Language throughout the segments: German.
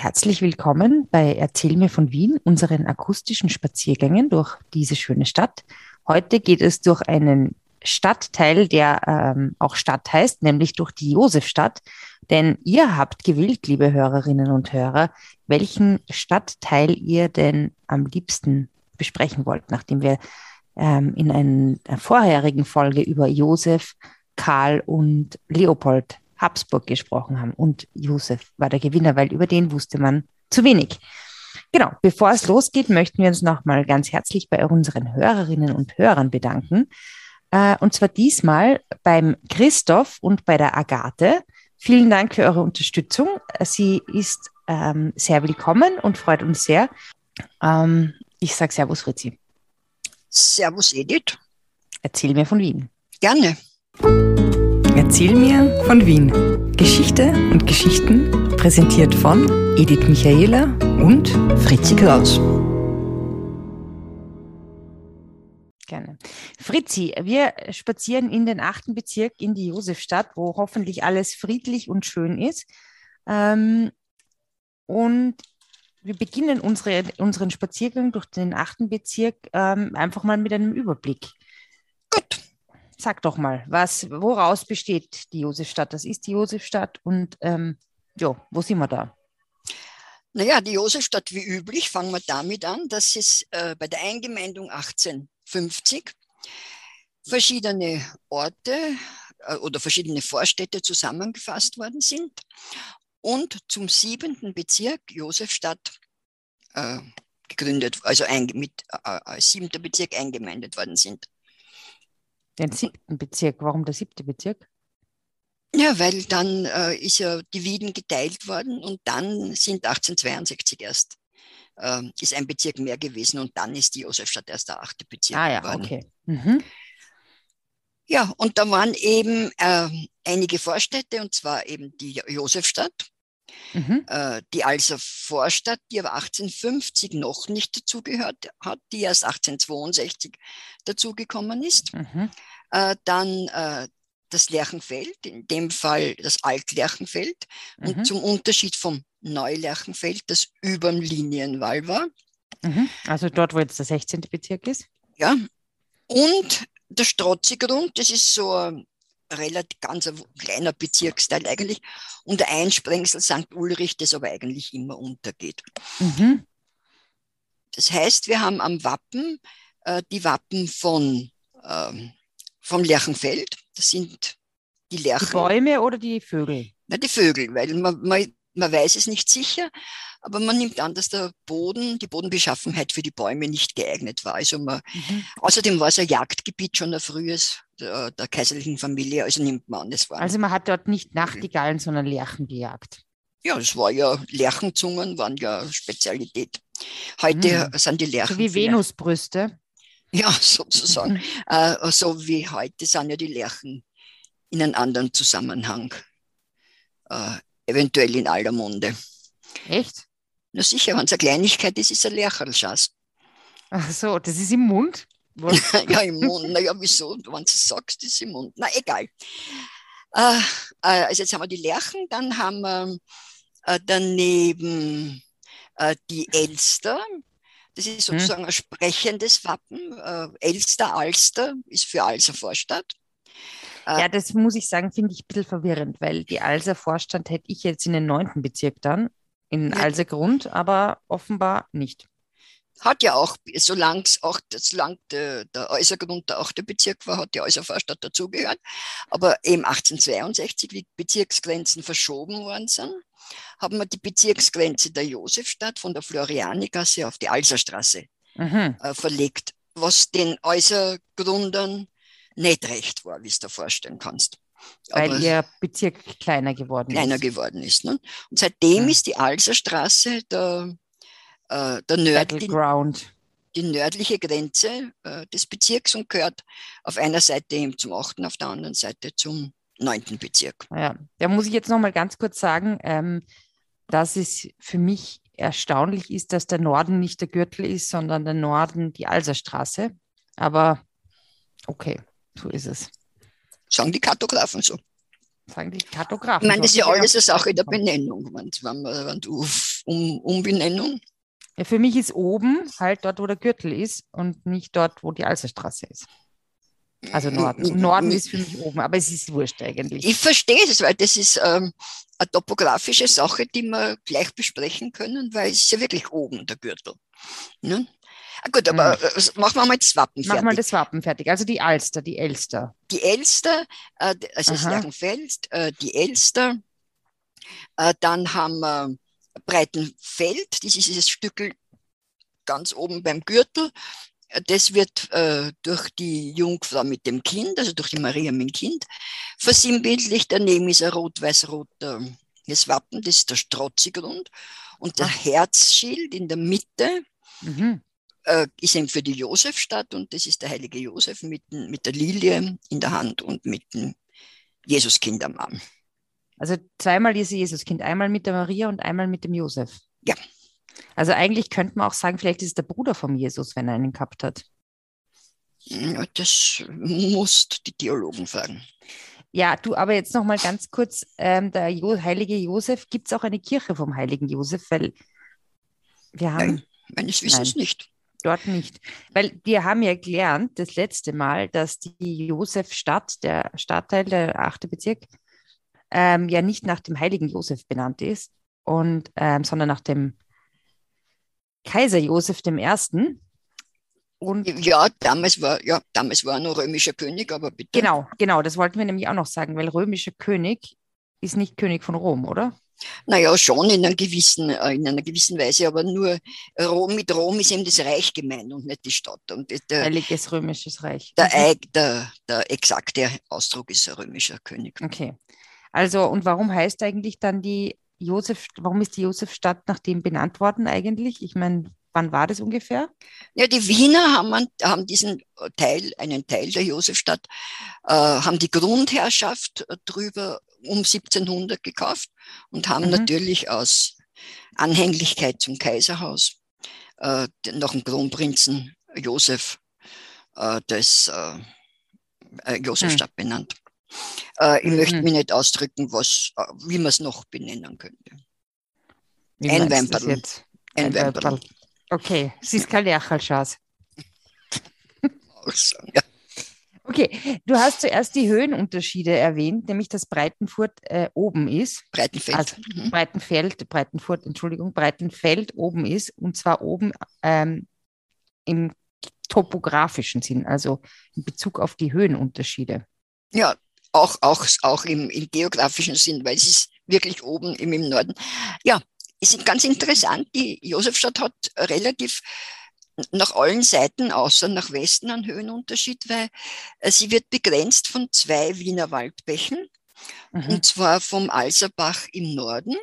Herzlich willkommen bei Erzähl mir von Wien, unseren akustischen Spaziergängen durch diese schöne Stadt. Heute geht es durch einen Stadtteil, der ähm, auch Stadt heißt, nämlich durch die Josefstadt. Denn ihr habt gewählt, liebe Hörerinnen und Hörer, welchen Stadtteil ihr denn am liebsten besprechen wollt, nachdem wir ähm, in einer vorherigen Folge über Josef, Karl und Leopold Habsburg gesprochen haben. Und Josef war der Gewinner, weil über den wusste man zu wenig. Genau, bevor es losgeht, möchten wir uns nochmal ganz herzlich bei unseren Hörerinnen und Hörern bedanken. Äh, und zwar diesmal beim Christoph und bei der Agathe. Vielen Dank für eure Unterstützung. Sie ist ähm, sehr willkommen und freut uns sehr. Ähm, ich sage Servus, Fritzi. Servus, Edith. Erzähl mir von Wien. Gerne. Erzähl mir von Wien. Geschichte und Geschichten präsentiert von Edith Michaela und Fritzi Kraus. Gerne. Fritzi, wir spazieren in den achten Bezirk in die Josefstadt, wo hoffentlich alles friedlich und schön ist. Ähm, und wir beginnen unsere, unseren Spaziergang durch den achten Bezirk ähm, einfach mal mit einem Überblick. Gut. Sag doch mal, was, woraus besteht die Josefstadt? Das ist die Josefstadt und ähm, ja, wo sind wir da? Naja, die Josefstadt wie üblich, fangen wir damit an, dass es äh, bei der Eingemeindung 1850 verschiedene Orte äh, oder verschiedene Vorstädte zusammengefasst worden sind und zum siebenten Bezirk Josefstadt äh, gegründet, also ein, mit, äh, als siebenter Bezirk eingemeindet worden sind. Den siebten Bezirk. Warum der siebte Bezirk? Ja, weil dann äh, ist ja die Wieden geteilt worden und dann sind 1862 erst äh, ist ein Bezirk mehr gewesen und dann ist die Josefstadt erst der achte Bezirk ah, ja, geworden. Okay. Mhm. Ja, und da waren eben äh, einige Vorstädte und zwar eben die Josefstadt, mhm. äh, die Alser Vorstadt, die aber 1850 noch nicht dazugehört hat, die erst 1862 dazugekommen ist. Mhm. Äh, dann äh, das Lerchenfeld, in dem Fall das Altlerchenfeld mhm. und zum Unterschied vom Neulerchenfeld, das über dem Linienwall war. Mhm. Also dort, wo jetzt der 16. Bezirk ist? Ja. Und der Strotzigrund, das ist so relativ ganz ein kleiner Bezirksteil eigentlich. Und der Einsprengsel St. Ulrich, das aber eigentlich immer untergeht. Mhm. Das heißt, wir haben am Wappen äh, die Wappen von, ähm, vom Lerchenfeld. Das sind die Lerchen. Die Bäume oder die Vögel? Na, die Vögel, weil man, man, man weiß es nicht sicher, aber man nimmt an, dass der Boden, die Bodenbeschaffenheit für die Bäume nicht geeignet war. Also man, mhm. Außerdem war es ein Jagdgebiet schon ein frühes der, der, kaiserlichen Familie, also nimmt man an, es war. Also man hat dort nicht Nachtigallen, sondern Lerchen gejagt. Ja, es war ja, Lerchenzungen waren ja Spezialität. Heute mhm. sind die Lerchen. So wie Venusbrüste. Ja, sozusagen. Äh, so wie heute sind ja die Lerchen in einem anderen Zusammenhang. Äh, eventuell in aller Munde. Echt? Na sicher, wenn es eine Kleinigkeit ist, ist es ein Lercherlschaß. Ach so, das ist im Mund? ja, im Mund. Naja, wieso? Wenn du es sagst, ist es im Mund. Na, egal. Äh, äh, also jetzt haben wir die Lerchen, dann haben wir äh, daneben äh, die Elster. Das ist hm. sozusagen hm. ein sprechendes Wappen. Äh, Elster, Alster ist für Alser Vorstadt. Ja, das muss ich sagen, finde ich ein bisschen verwirrend, weil die Alser Vorstand hätte ich jetzt in den neunten Bezirk dann, in ja. Alser Grund, aber offenbar nicht. Hat ja auch, solange auch solange der, der Äußergrund der achte Bezirk war, hat die Äußervorstadt dazugehört. Aber eben 1862, wie Bezirksgrenzen verschoben worden sind, haben wir die Bezirksgrenze der Josefstadt von der Florianigasse auf die Alserstraße mhm. äh, verlegt, was den Äußergrundern nicht recht war, wie du dir vorstellen kannst. Weil Aber ihr Bezirk kleiner geworden kleiner ist. Kleiner geworden ist. Ne? Und seitdem ja. ist die Alserstraße der, äh, der nördliche, die nördliche Grenze äh, des Bezirks und gehört auf einer Seite eben zum 8., auf der anderen Seite zum 9. Bezirk. Ja, da muss ich jetzt noch mal ganz kurz sagen, ähm, dass es für mich erstaunlich ist, dass der Norden nicht der Gürtel ist, sondern der Norden die Alserstraße. Aber okay. So ist es. Sagen die Kartografen so. Sagen die Kartografen. Ich meine, das ist ja alles eine Sache der Benennung. Wenn, wenn, wenn du um Umbenennung? Ja, für mich ist oben halt dort, wo der Gürtel ist und nicht dort, wo die Alserstraße ist. Also Norden. Und Norden ist für mich oben, aber es ist wurscht eigentlich. Ich verstehe das, weil das ist ähm, eine topografische Sache, die wir gleich besprechen können, weil es ist ja wirklich oben der Gürtel. Ne? Ah, gut, aber hm. machen wir mal das Wappen fertig. Machen wir das Wappen fertig. Also die Alster, die Elster. Die Elster, äh, also Aha. das Lerchenfeld, äh, die Elster. Äh, dann haben wir Breitenfeld, das ist dieses Stück ganz oben beim Gürtel. Das wird äh, durch die Jungfrau mit dem Kind, also durch die Maria mit dem Kind, versinnbildlicht. Daneben ist ein rot-weiß-roter das Wappen, das ist der Strotzigrund. Und der Ach. Herzschild in der Mitte mhm. äh, ist eben für die Josefstadt und das ist der heilige Josef mit, mit der Lilie in der Hand und mit dem Jesuskind am Arm. Also zweimal ist Jesuskind, einmal mit der Maria und einmal mit dem Josef. Ja. Also eigentlich könnte man auch sagen, vielleicht ist es der Bruder vom Jesus, wenn er einen gehabt hat. Das musst die Theologen fragen. Ja, du, aber jetzt noch mal ganz kurz, ähm, der jo heilige Josef, gibt es auch eine Kirche vom heiligen Josef? Weil wir haben... Nein, meines Wissens nein, nicht. Dort nicht. Weil wir haben ja gelernt, das letzte Mal, dass die Josefstadt, der Stadtteil, der achte Bezirk, ähm, ja nicht nach dem heiligen Josef benannt ist, und, ähm, sondern nach dem Kaiser Josef I. Und ja, damals war, ja, damals war er noch römischer König, aber bitte. Genau, genau, das wollten wir nämlich auch noch sagen, weil römischer König ist nicht König von Rom, oder? Naja, schon in einer gewissen, äh, in einer gewissen Weise, aber nur Rom, mit Rom ist eben das Reich gemeint und nicht die Stadt. Und der, Heiliges römisches Reich. Der, mhm. der, der exakte Ausdruck ist ein römischer König. Okay. Also, und warum heißt eigentlich dann die Josef, warum ist die Josefstadt nach dem benannt worden eigentlich? Ich meine, wann war das ungefähr? Ja, die Wiener haben, haben diesen Teil, einen Teil der Josefstadt, äh, haben die Grundherrschaft drüber um 1700 gekauft und haben mhm. natürlich aus Anhänglichkeit zum Kaiserhaus äh, noch einen Kronprinzen Josef äh, des äh, äh Josefstadt mhm. benannt. Äh, ich mhm. möchte mich nicht ausdrücken, was, äh, wie man es noch benennen könnte. Wie ein Wemperl. Ein Wemperl. Okay, es ist kein Lerchalschas. ja. Okay, du hast zuerst die Höhenunterschiede erwähnt, nämlich dass Breitenfurt äh, oben ist. Breitenfeld. Also mhm. Breitenfeld, Breitenfurt, Entschuldigung, Breitenfeld oben ist und zwar oben ähm, im topografischen Sinn, also in Bezug auf die Höhenunterschiede. Ja, auch, auch, auch im, im geografischen Sinn, weil es ist wirklich oben im, im Norden. Ja, ist ganz interessant. Die Josefstadt hat relativ nach allen Seiten, außer nach Westen, einen Höhenunterschied, weil äh, sie wird begrenzt von zwei Wiener Waldbächen, mhm. und zwar vom Alserbach im Norden,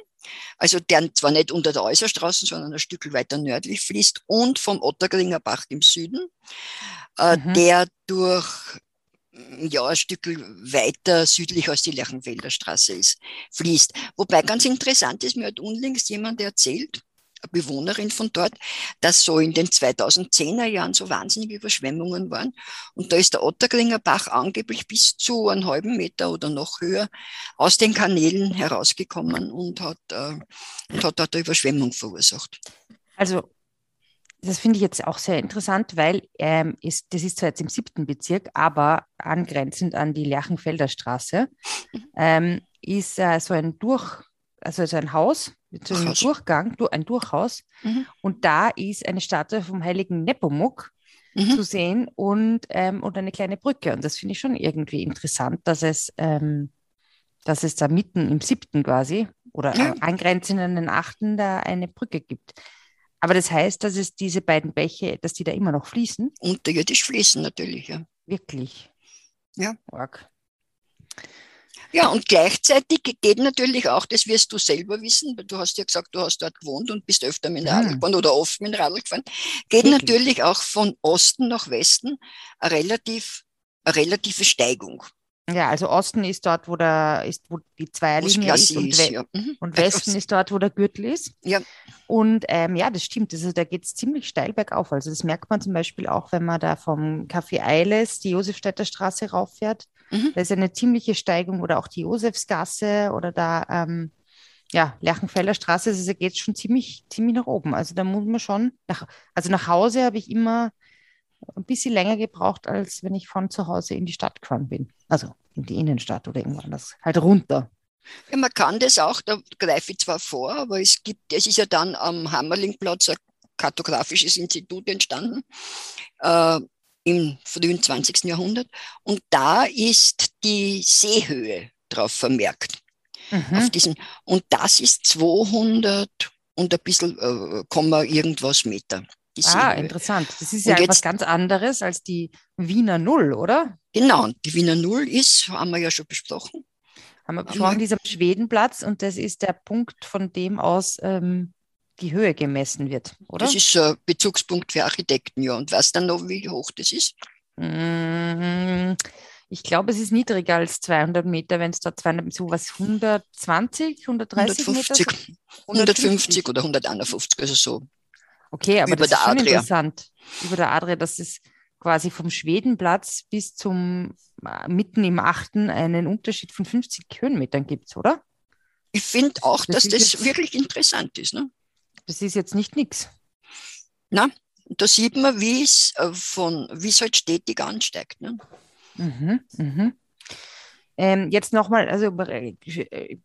also der zwar nicht unter der Äußerstraße, sondern ein Stück weiter nördlich fließt, und vom Ottergringer Bach im Süden, äh, mhm. der durch ja, ein Stück weiter südlich als die Lerchenfelder Straße ist, fließt. Wobei ganz interessant ist, mir hat unlängst jemand erzählt, eine Bewohnerin von dort, dass so in den 2010er Jahren so wahnsinnige Überschwemmungen waren. Und da ist der Otterklinger Bach angeblich bis zu einem halben Meter oder noch höher aus den Kanälen herausgekommen und hat, äh, und hat dort eine Überschwemmung verursacht. Also das finde ich jetzt auch sehr interessant, weil ähm, ist, das ist zwar jetzt im siebten Bezirk, aber angrenzend an die Lerchenfelder Straße, ähm, ist äh, so ein Durch, also so ein Haus mit so einem. Durchgang, ein Durchhaus. Mhm. Und da ist eine Statue vom heiligen Nepomuk mhm. zu sehen und, ähm, und eine kleine Brücke. Und das finde ich schon irgendwie interessant, dass es, ähm, dass es da mitten im siebten quasi oder ja. angrenzend an den achten da eine Brücke gibt. Aber das heißt, dass es diese beiden Bäche, dass die da immer noch fließen? Unterirdisch fließen natürlich, ja. Wirklich? Ja. Org. Ja, und gleichzeitig geht natürlich auch, das wirst du selber wissen, weil du hast ja gesagt, du hast dort gewohnt und bist öfter mit dem Radl gefahren oder oft mit dem Radl gefahren, geht Wirklich? natürlich auch von Osten nach Westen eine, relativ, eine relative Steigung. Ja, also Osten ist dort, wo, der, ist, wo die Zweierlinie ist, und, ist, ja. mhm. und Westen ist dort, wo der Gürtel ist. Ja. Und ähm, ja, das stimmt. Also, da geht es ziemlich steil bergauf. Also das merkt man zum Beispiel auch, wenn man da vom Café Eiles die Josefstädter Straße rauffährt. Mhm. Da ist eine ziemliche Steigung oder auch die Josefsgasse oder da, ähm, ja, Lerchenfelder Straße, also geht schon ziemlich, ziemlich nach oben. Also da muss man schon, nach, also nach Hause habe ich immer ein bisschen länger gebraucht, als wenn ich von zu Hause in die Stadt gefahren bin. Also in die Innenstadt oder irgendwo anders, halt runter. Ja, man kann das auch, da greife ich zwar vor, aber es gibt, es ist ja dann am Hammerlingplatz ein kartografisches Institut entstanden äh, im frühen 20. Jahrhundert und da ist die Seehöhe drauf vermerkt. Mhm. Auf diesen, und das ist 200 und ein bisschen, äh, Komma irgendwas Meter. Ah, interessant. Das ist ja etwas ganz anderes als die Wiener Null, oder? Genau, die Wiener Null ist, haben wir ja schon besprochen. Haben wir besprochen, dieser Schwedenplatz und das ist der Punkt, von dem aus ähm, die Höhe gemessen wird, oder? Das ist ein Bezugspunkt für Architekten, ja. Und weißt dann noch, wie hoch das ist? Mm, ich glaube, es ist niedriger als 200 Meter, wenn es da 200, so was 120, 130 150, Meter? 150 oder 151, also so. Okay, aber über das ist schon Adria. interessant. Über der Adria, dass es quasi vom Schwedenplatz bis zum äh, mitten im Achten einen Unterschied von 50 Höhenmetern gibt, oder? Ich finde auch, das dass das jetzt, wirklich interessant ist. Ne? Das ist jetzt nicht nichts. Na, da sieht man, wie es äh, von wie es halt stetig ansteigt. Ne? Mhm, mhm. Ähm, jetzt nochmal, also über, äh,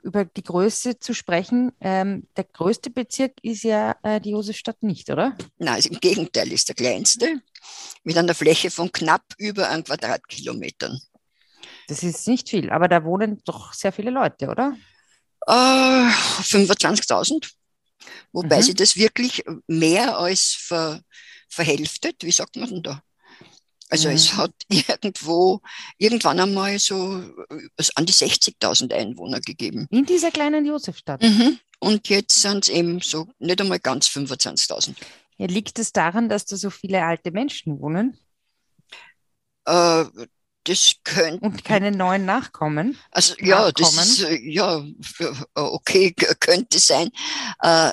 über, die Größe zu sprechen. Ähm, der größte Bezirk ist ja äh, die Josefstadt nicht, oder? Nein, also im Gegenteil, ist der kleinste mit einer Fläche von knapp über einem Quadratkilometern. Das ist nicht viel, aber da wohnen doch sehr viele Leute, oder? Äh, 25.000. Wobei mhm. sie das wirklich mehr als ver, verhälftet, wie sagt man denn da? Also mhm. es hat irgendwo, irgendwann einmal so äh, an die 60.000 Einwohner gegeben. In dieser kleinen Josefstadt. Mhm. Und jetzt sind es eben so nicht einmal ganz 25.000. Ja, liegt es daran, dass da so viele alte Menschen wohnen? Äh, das könnte. Und keine neuen Nachkommen? Also ja, Nachkommen. das ist, äh, ja, okay, könnte sein. Äh,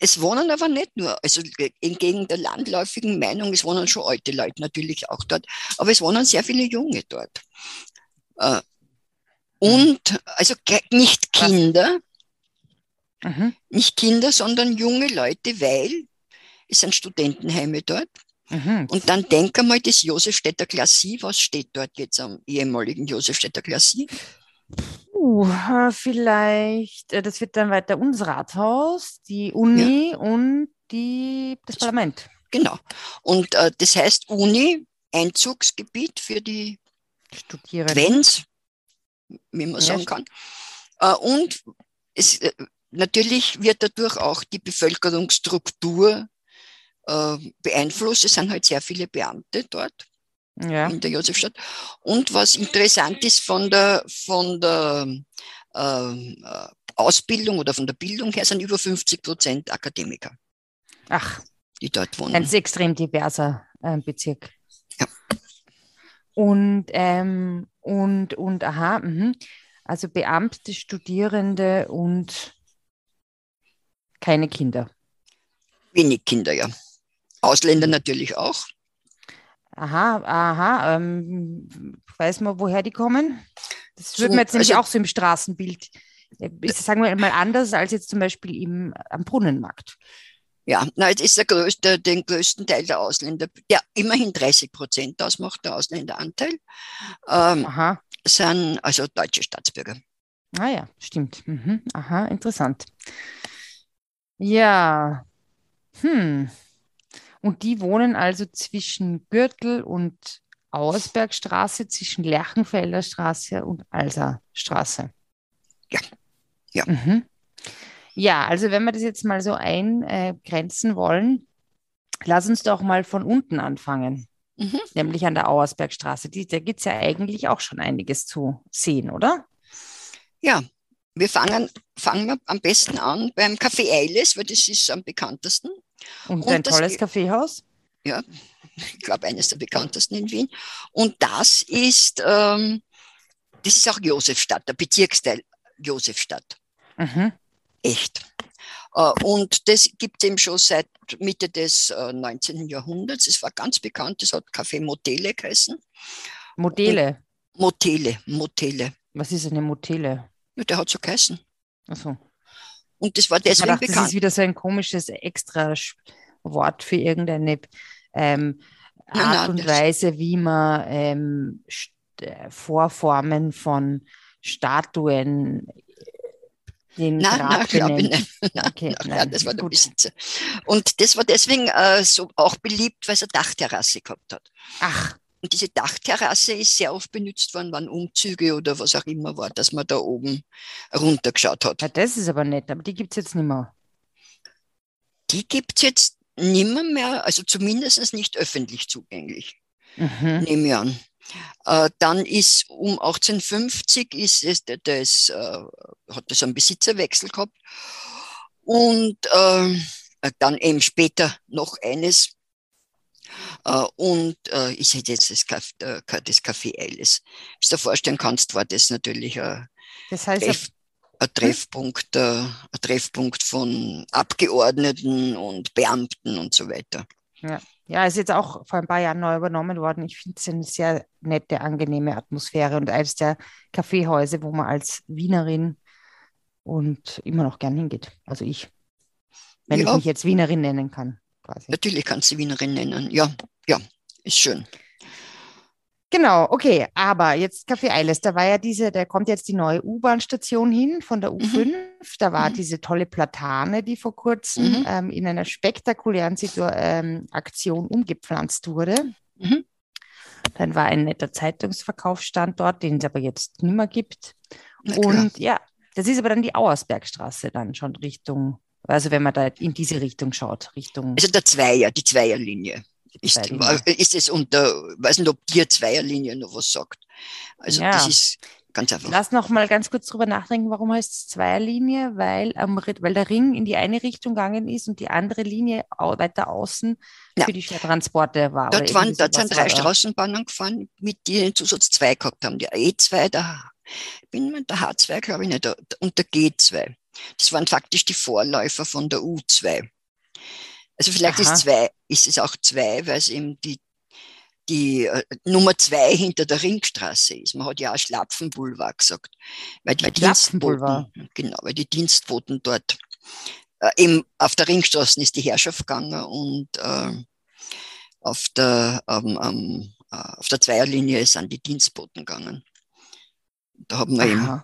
es wohnen aber nicht nur, also entgegen der landläufigen Meinung, es wohnen schon alte Leute natürlich auch dort, aber es wohnen sehr viele Junge dort. Äh, und also nicht Kinder, mhm. nicht Kinder, sondern junge Leute, weil es sind Studentenheime dort. Mhm. Und dann denk einmal das Josefstädter Klassie, was steht dort jetzt am ehemaligen Josefstädter Klassie? Uh, vielleicht, äh, das wird dann weiter unser Rathaus, die Uni ja. und die, das Parlament. Genau. Und äh, das heißt Uni, Einzugsgebiet für die Studierenden. Wenn's, wie man ja. sagen kann. Äh, und es, äh, natürlich wird dadurch auch die Bevölkerungsstruktur äh, beeinflusst. Es sind halt sehr viele Beamte dort ja. in der Josefstadt. Und was interessant ist von der, von der ähm, äh, Ausbildung oder von der Bildung her, sind über 50 Prozent Akademiker. Ach, die dort wohnen. Ein extrem diverser äh, Bezirk. Ja. Und, ähm, und, und, aha, mh. also Beamte, Studierende und keine Kinder. Wenig Kinder, ja. Ausländer natürlich auch. Aha, aha. Ähm, weiß man, woher die kommen? Das wird so, mir jetzt nämlich also, auch so im Straßenbild, ist, sagen wir mal, anders als jetzt zum Beispiel im, am Brunnenmarkt. Ja, na, es ist der größte, den größten Teil der Ausländer, der immerhin 30 Prozent ausmacht, der Ausländeranteil, ähm, aha. sind also deutsche Staatsbürger. Ah ja, stimmt. Mhm. Aha, interessant. Ja, hm. Und die wohnen also zwischen Gürtel und Auersbergstraße, zwischen Lerchenfelder Straße und Alser Straße. Ja. Ja. Mhm. Ja, also wenn wir das jetzt mal so eingrenzen wollen, lass uns doch mal von unten anfangen, mhm. nämlich an der Auersbergstraße. Die, da gibt es ja eigentlich auch schon einiges zu sehen, oder? Ja, wir fangen, fangen wir am besten an beim Café Eiles, weil das ist am bekanntesten. Und, und ein tolles Kaffeehaus? Ja, ich glaube, eines der bekanntesten in Wien. Und das ist, ähm, das ist auch Josefstadt, der Bezirksteil Josefstadt. Mhm. Echt. Äh, und das gibt es eben schon seit Mitte des äh, 19. Jahrhunderts. Es war ganz bekannt, es hat Café Motele geheißen. Modele? Und Motele, Motele. Was ist eine Motele? Ja, der hat so geheißen. Ach so. Und das war deswegen dachte, bekannt. Das ist wieder so ein komisches extra Wort für irgendeine ähm, Art nein, nein, und Weise, wie man ähm, äh, Vorformen von Statuen den nein, nein, glaube ich nicht. Nein, okay, nein, nein, das war der Besitzer. Und das war deswegen äh, so auch beliebt, weil es eine Dachterrasse gehabt hat. Ach. Und diese Dachterrasse ist sehr oft benutzt worden, wann Umzüge oder was auch immer war, dass man da oben runtergeschaut hat. Ja, das ist aber nett, aber die gibt es jetzt nicht mehr. Die gibt es jetzt nimmer mehr, also zumindest nicht öffentlich zugänglich. Mhm. Nehme ich an. Äh, dann ist um 1850 ist es, das, äh, hat das einen Besitzerwechsel gehabt. Und äh, dann eben später noch eines. Äh, und äh, ich hätte jetzt das, Café, äh, das Café Alice. Wie du dir vorstellen kannst, war das natürlich ein, das heißt, Treff, ein, Treffpunkt, ein Treffpunkt von Abgeordneten und Beamten und so weiter. Ja. Ja, ist jetzt auch vor ein paar Jahren neu übernommen worden. Ich finde es eine sehr nette, angenehme Atmosphäre und eines der Kaffeehäuser, wo man als Wienerin und immer noch gern hingeht. Also ich, wenn ja. ich mich jetzt Wienerin nennen kann. Quasi. Natürlich kannst du Wienerin nennen. Ja, ja, ist schön. Genau, okay, aber jetzt Café Eiles, da war ja diese, da kommt jetzt die neue U-Bahn-Station hin von der U5. Mhm. Da war mhm. diese tolle Platane, die vor kurzem mhm. ähm, in einer spektakulären Situ ähm, Aktion umgepflanzt wurde. Mhm. Dann war ein netter Zeitungsverkaufsstandort, den es aber jetzt nicht mehr gibt. Und ja, das ist aber dann die Auersbergstraße dann schon Richtung, also wenn man da in diese Richtung schaut, Richtung. Also der Zweier, die Zweierlinie ist, ist es unter, weiß nicht, ob dir Zweierlinie noch was sagt. Also ja. das ist ganz einfach. Lass noch mal ganz kurz drüber nachdenken, warum heißt es Zweierlinie? Weil, am, weil der Ring in die eine Richtung gegangen ist und die andere Linie weiter außen ja. für die Schwertransporte war. Dort, waren, dort sind drei Straßenbahnen gefahren, mit die den Zusatz 2 gehabt haben. Der E2, der, bin mit der H2, glaube ich nicht, und der G2. Das waren faktisch die Vorläufer von der U2. Also vielleicht ist, zwei, ist es auch zwei, weil es eben die, die äh, Nummer zwei hinter der Ringstraße ist. Man hat ja auch Schlapfenboulevard gesagt. Weil die Dienstboten, genau, weil die Dienstboten dort äh, eben auf der Ringstraße ist die Herrschaft gegangen und äh, auf der, ähm, ähm, auf der Zweierlinie sind die Dienstboten gegangen. Da haben wir Aha. eben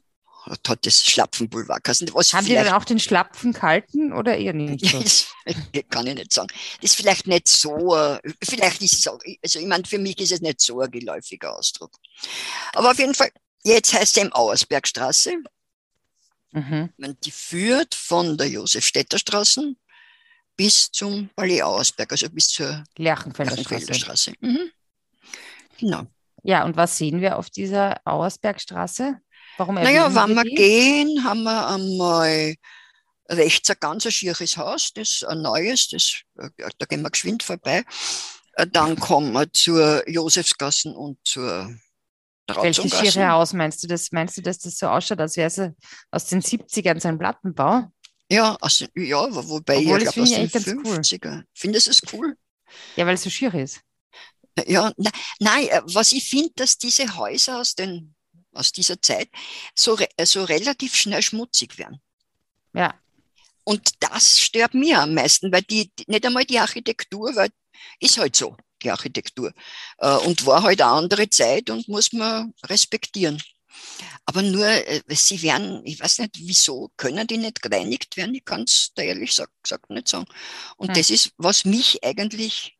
das Schlapfenboulevard geheißen. Was Haben die dann auch den Schlapfen gehalten oder eher nicht? So? das kann ich nicht sagen. Das ist vielleicht nicht so, äh, vielleicht ist es auch, also ich meine, für mich ist es nicht so ein geläufiger Ausdruck. Aber auf jeden Fall, jetzt heißt es eben Auersbergstraße. Mhm. Die führt von der Josefstädter Straße bis zum Palais Auersberg, also bis zur Lerchenfelder, Lerchenfelder Straße. Straße. Mhm. Genau. Ja, und was sehen wir auf dieser Auersbergstraße? Warum naja, wenn wir die? gehen, haben wir einmal rechts ein ganz schieres Haus, das ein neues, das, da gehen wir geschwind vorbei. Äh, dann kommen wir zur Josefsgassen und zur Welches schiere Haus meinst du das? Meinst du, dass das so ausschaut, als wäre es aus den 70ern so ein Plattenbau? Ja, also, ja wobei Obwohl, ich glaube aus den 50er. Cool. Findest du es cool? Ja, weil es so schier ist. Ja, na, nein, äh, was ich finde, dass diese Häuser aus den aus dieser Zeit so, so relativ schnell schmutzig werden. Ja. Und das stört mir am meisten, weil die, nicht einmal die Architektur, weil ist halt so, die Architektur. Äh, und war halt eine andere Zeit und muss man respektieren. Aber nur, äh, sie werden, ich weiß nicht, wieso können die nicht gereinigt werden? Ich kann es da ehrlich gesagt nicht sagen. Und hm. das ist, was mich eigentlich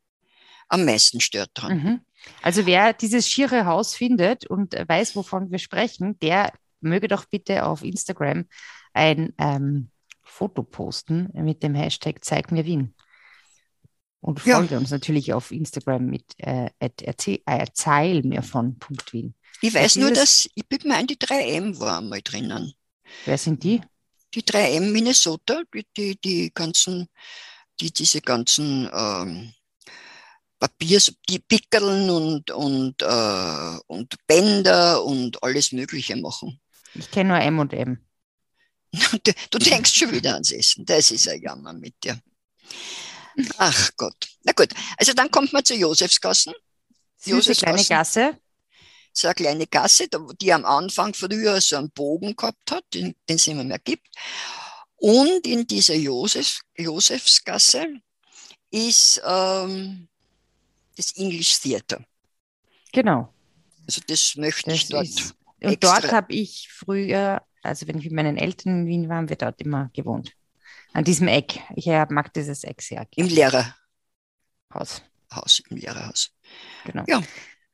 am meisten stört dran. Mhm. Also wer dieses schiere Haus findet und weiß, wovon wir sprechen, der möge doch bitte auf Instagram ein ähm, Foto posten mit dem Hashtag Zeig mir Wien. Und folge ja. uns natürlich auf Instagram mit äh, erzähl, äh, erzähl mir von Wien. Ich weiß nur, dass ich bin mal die 3M war mal drinnen. Wer sind die? Die 3M Minnesota, die, die, die ganzen, die diese ganzen ähm, Papier, die Pickeln und, und, äh, und Bänder und alles Mögliche machen. Ich kenne nur M und M. Du, du denkst schon wieder ans Essen. Das ist ein Jammer mit dir. Ach Gott. Na gut, also dann kommt man zu Josefsgassen. Süße kleine Gasse. So eine kleine Gasse, die am Anfang früher so einen Bogen gehabt hat, den, den es immer mehr gibt. Und in dieser Josef, Josefsgasse ist ähm, das English Theater. Genau. Also das möchte das ich dort. Ist, und dort habe ich früher, also wenn ich mit meinen Eltern in Wien war, haben wir dort immer gewohnt. An diesem Eck. Ich mag dieses Eck sehr. Im Lehrerhaus. Haus, im Lehrerhaus. Genau. Ja,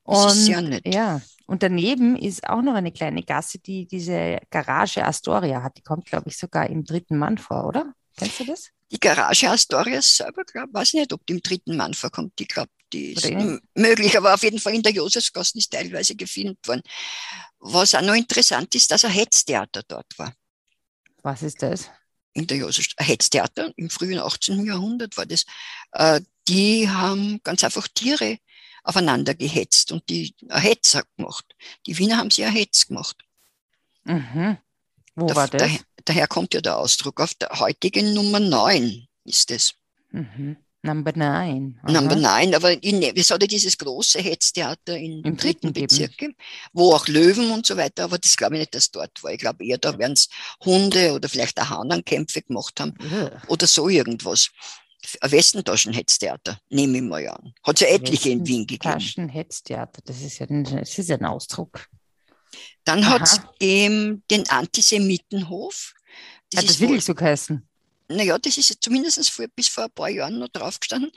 das und, ist sehr nett. Ja, und daneben ist auch noch eine kleine Gasse, die diese Garage Astoria hat. Die kommt, glaube ich, sogar im dritten Mann vor, oder? Kennst du das? Die Garage Astoria selber, glaube weiß ich nicht, ob die im dritten Mann vorkommt. Ich glaube, die ist möglich, aber auf jeden Fall in der Josefsgasse ist teilweise gefilmt worden. Was auch noch interessant ist, dass ein Hetztheater dort war. Was ist das? In der Josef Hetztheater im frühen 18. Jahrhundert war das. Äh, die haben ganz einfach Tiere aufeinander gehetzt und die Hetzer gemacht. Die Wiener haben sie Hetz gemacht. Mhm. Wo da, war das? Daher, daher, kommt ja der Ausdruck. Auf der heutigen Nummer 9 ist es. Mhm. Number 9. Number 9, aber in, es hat ja dieses große Hetztheater in im dritten Bezirk, wo auch Löwen und so weiter, aber das glaube ich nicht, dass dort war. Ich glaube eher, da werden es Hunde oder vielleicht auch Hahnenkämpfe gemacht haben ja. oder so irgendwas. Westentaschen-Hetztheater, nehme ich mal an. Hat es ja etliche in Wien gegeben. Taschen-Hetztheater, das ist ja ein, das ist ein Ausdruck. Dann hat es den Antisemitenhof. Das hat das wirklich so geheißen? Naja, das ist zumindest vor, bis vor ein paar Jahren noch draufgestanden.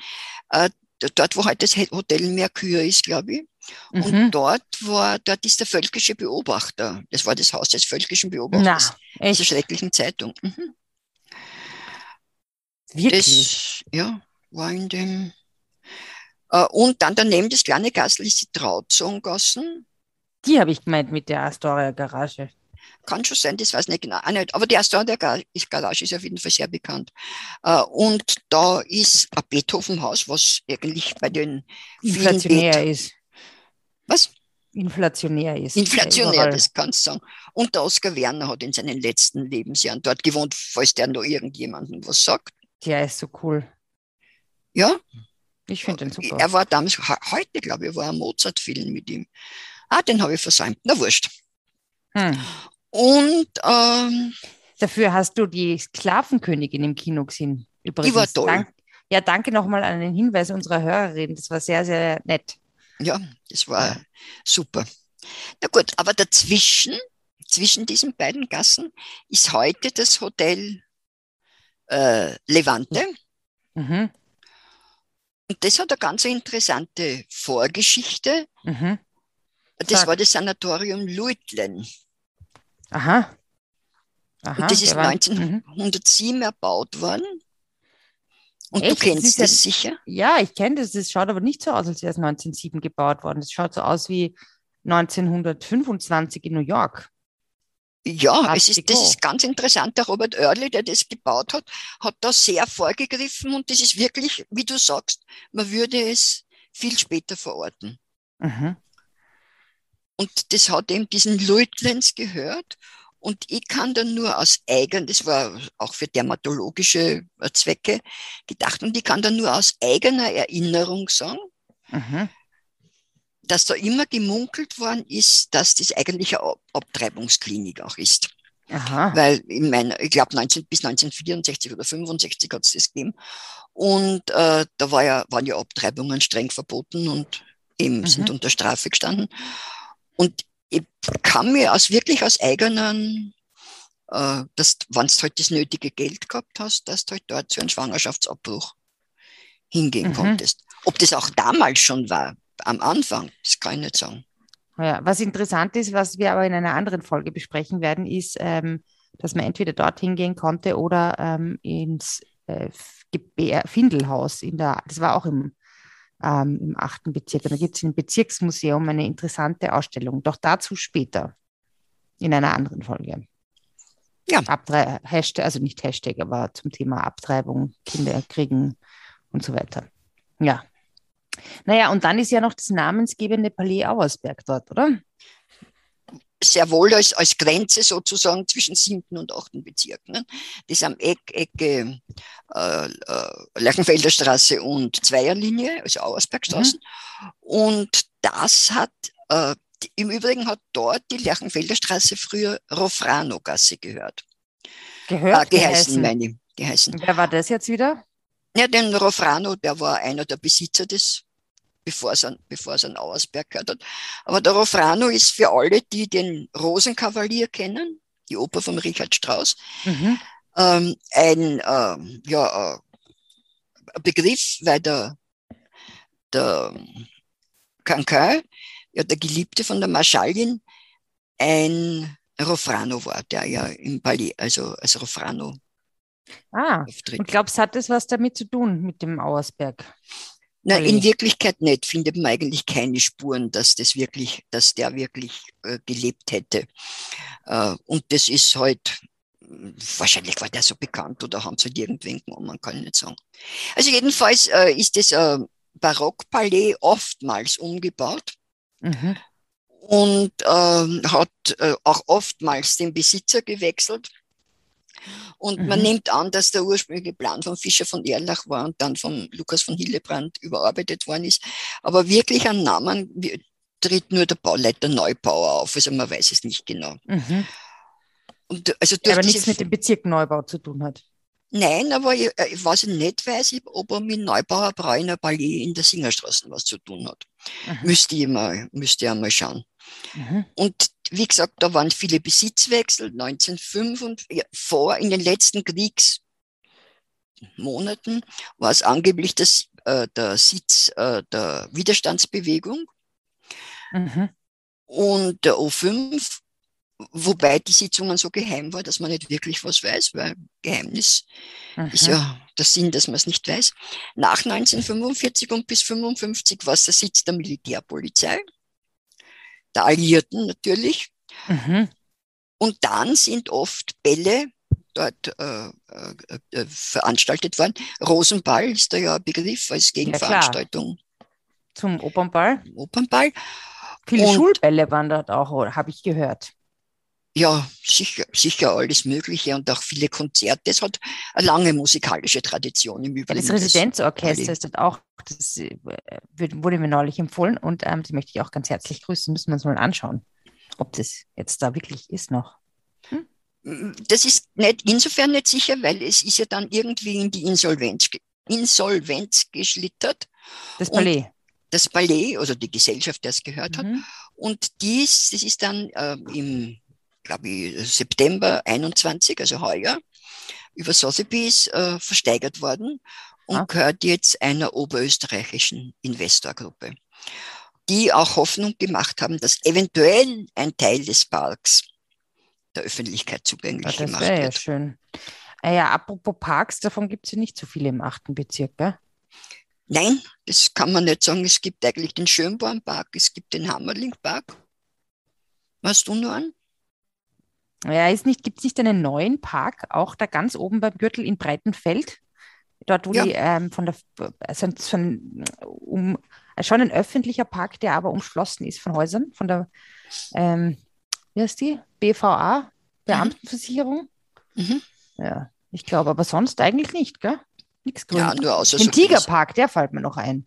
Äh, dort, wo heute das Hotel Mercure ist, glaube ich. Und mhm. dort war, dort ist der völkische Beobachter. Das war das Haus des völkischen Beobachters. Na, echt? Dieser schrecklichen Zeitung. Mhm. Wirklich? Das, ja, war in dem. Äh, und dann daneben das kleine Gassel ist die Trauzongassen. Die habe ich gemeint mit der Astoria Garage. Kann schon sein, das weiß ich nicht genau. nicht. Aber die Astoria Garage ist auf jeden Fall sehr bekannt. Äh, und da ist ein Beethovenhaus, was eigentlich bei den inflationär ist. Was? Inflationär ist. Inflationär, das kannst du sagen. Und der Oskar Werner hat in seinen letzten Lebensjahren dort gewohnt, falls der noch irgendjemandem was sagt. Der ist so cool. Ja? Ich finde den super. Er war damals, heute glaube ich, war ein Mozart-Film mit ihm. Ah, den habe ich versäumt. Na wurscht. Hm. Und ähm, dafür hast du die Sklavenkönigin im Kino gesehen. Übrigens. Die war toll. Dank, ja, danke nochmal an den Hinweis unserer Hörerin. Das war sehr, sehr nett. Ja, das war super. Na gut, aber dazwischen, zwischen diesen beiden Gassen, ist heute das Hotel äh, Levante. Mhm. Und das hat eine ganz interessante Vorgeschichte. Mhm. Das war das Sanatorium Luitlen. Aha. Aha. Und das ist war, 1907 mhm. erbaut worden. Und Echt? du kennst das, das ja, sicher? Ja, ich kenne das. Das schaut aber nicht so aus, als wäre es 1907 gebaut worden. Es schaut so aus wie 1925 in New York. Ja, es ist, das ist ganz interessant. Der Robert Early, der das gebaut hat, hat da sehr vorgegriffen und das ist wirklich, wie du sagst, man würde es viel später verorten. Mhm. Und das hat eben diesen Leutlenz gehört und ich kann dann nur aus eigen, das war auch für dermatologische Zwecke gedacht, und ich kann dann nur aus eigener Erinnerung sagen, mhm dass da immer gemunkelt worden ist, dass das eigentlich eine Abtreibungsklinik auch ist. Aha. Weil in meiner, ich glaube bis 1964 oder 65 hat es das gegeben. Und äh, da war ja, waren ja Abtreibungen streng verboten und eben mhm. sind unter Strafe gestanden. Und ich kann mir aus wirklich aus eigenen, äh, dass, wenn du halt das nötige Geld gehabt hast, dass du halt dort zu einem Schwangerschaftsabbruch hingehen mhm. konntest. Ob das auch damals schon war, am Anfang, das kann ich nicht sagen. Ja, was interessant ist, was wir aber in einer anderen Folge besprechen werden, ist, ähm, dass man entweder dorthin gehen konnte oder ähm, ins äh, Findelhaus. In der, das war auch im, ähm, im achten Bezirk. Und da gibt es im Bezirksmuseum eine interessante Ausstellung. Doch dazu später in einer anderen Folge. Ja. Abtre Hashtag, also nicht Hashtag, aber zum Thema Abtreibung, Kinder kriegen und so weiter. Ja, naja, und dann ist ja noch das namensgebende Palais Auersberg dort, oder? Sehr wohl als, als Grenze sozusagen zwischen siebten und achten Bezirk. Ne? Das ist am Eck, Ecke äh, äh, Lerchenfelder Straße und Zweierlinie, also Auersbergstraßen. Mhm. Und das hat, äh, im Übrigen hat dort die Lerchenfelder Straße früher Rofrano-Gasse gehört. Gehört? Äh, geheißen, meine ich. Geheißen. Wer war das jetzt wieder? Ja, den Rofrano, der war einer der Besitzer des, bevor es an, bevor es an Auersberg gehört hat. Aber der Rofrano ist für alle, die den Rosenkavalier kennen, die Oper von Richard Strauss, mhm. ähm, ein ähm, ja, äh, Begriff, weil der, der Cancan, ja, der Geliebte von der Marschallin, ein Rofrano war, der ja im Ballet, also als Rofrano Ah, auftritt. und glaubst, hat das was damit zu tun, mit dem Auersberg? Na, in Wirklichkeit nicht, findet man eigentlich keine Spuren, dass das wirklich, dass der wirklich äh, gelebt hätte. Äh, und das ist halt, wahrscheinlich war der so bekannt oder haben sie halt irgendwen genommen, man kann nicht sagen. Also jedenfalls äh, ist das äh, Barockpalais oftmals umgebaut. Mhm. Und ähm, hat äh, auch oftmals den Besitzer gewechselt. Und mhm. man nimmt an, dass der ursprüngliche Plan von Fischer von Erlach war und dann von Lukas von Hillebrand überarbeitet worden ist. Aber wirklich an Namen tritt nur der Bauleiter Neubauer auf. Also man weiß es nicht genau. Mhm. Und also aber nichts mit dem Bezirk Neubau zu tun hat. Nein, aber ich, äh, ich nicht weiß, ob er mit Neubauer Bräuner Ballet in der Singerstraße was zu tun hat. Mhm. Müsste ich mal, müsste ich mal schauen. Mhm. Und wie gesagt, da waren viele Besitzwechsel, 1905 und ja, vor, in den letzten Kriegsmonaten war es angeblich das, äh, der Sitz äh, der Widerstandsbewegung. Mhm. Und der O5 wobei die Sitzungen so geheim war, dass man nicht wirklich was weiß, weil Geheimnis mhm. ist ja der Sinn, dass man es nicht weiß. Nach 1945 und bis 1955 war es der Sitz der Militärpolizei der Alliierten natürlich. Mhm. Und dann sind oft Bälle dort äh, äh, äh, veranstaltet worden. Rosenball ist da ja ein Begriff als Gegenveranstaltung. Ja, Zum Opernball? Opernball. Viele Und, Schulbälle waren dort auch, habe ich gehört. Ja, sicher, sicher alles Mögliche und auch viele Konzerte. Es hat eine lange musikalische Tradition im Übrigen. Das Residenzorchester ist dort auch, das äh, wurde mir neulich empfohlen und ähm, die möchte ich auch ganz herzlich grüßen. Müssen wir uns mal anschauen, ob das jetzt da wirklich ist noch. Hm? Das ist nicht insofern nicht sicher, weil es ist ja dann irgendwie in die Insolvenz, Insolvenz geschlittert. Das Ballet. das Ballet, also die Gesellschaft, der es gehört mhm. hat. Und dies, das ist dann äh, im glaube ich, September 21, also heuer, über Sotheby's äh, versteigert worden und ah. gehört jetzt einer oberösterreichischen Investorgruppe, die auch Hoffnung gemacht haben, dass eventuell ein Teil des Parks der Öffentlichkeit zugänglich ja, das gemacht wird. Ja, schön. Ah ja, apropos Parks, davon gibt es ja nicht so viele im achten Bezirk, gell? Nein, das kann man nicht sagen. Es gibt eigentlich den Schönbornpark, es gibt den Hammerlingpark. Was du nur an? Ja, ist nicht, gibt es nicht einen neuen Park, auch da ganz oben beim Gürtel in Breitenfeld? Dort, wo ja. die ähm, von der, also von, um, schon ein öffentlicher Park, der aber umschlossen ist von Häusern, von der, ähm, wie heißt die? BVA, Beamtenversicherung. Mhm. Ja, ich glaube, aber sonst eigentlich nicht, gell? Nichts Grünes. Ja, nur außer Den so Tigerpark, der fällt mir noch ein.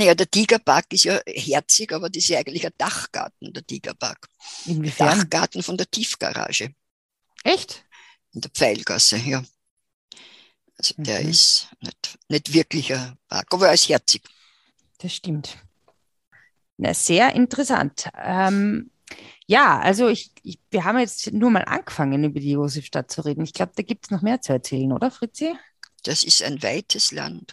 Naja, der Tigerpark ist ja herzig, aber das ist ja eigentlich ein Dachgarten, der Tigerpark. Inwiefern? Dachgarten von der Tiefgarage. Echt? In der Pfeilgasse, ja. Also mhm. der ist nicht, nicht wirklich ein Park, aber er ist herzig. Das stimmt. Na, sehr interessant. Ähm, ja, also ich, ich, wir haben jetzt nur mal angefangen, über die Josefstadt zu reden. Ich glaube, da gibt es noch mehr zu erzählen, oder Fritzi? Das ist ein weites Land.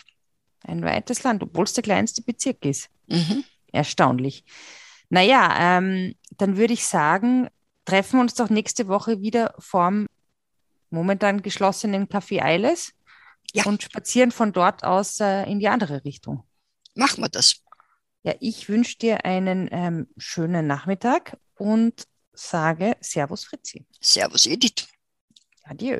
Ein weites Land, obwohl es der kleinste Bezirk ist. Mhm. Erstaunlich. Naja, ähm, dann würde ich sagen, treffen wir uns doch nächste Woche wieder vorm momentan geschlossenen Café Eiles ja. und spazieren von dort aus äh, in die andere Richtung. Machen wir das. Ja, ich wünsche dir einen ähm, schönen Nachmittag und sage Servus Fritzi. Servus Edith. Adieu.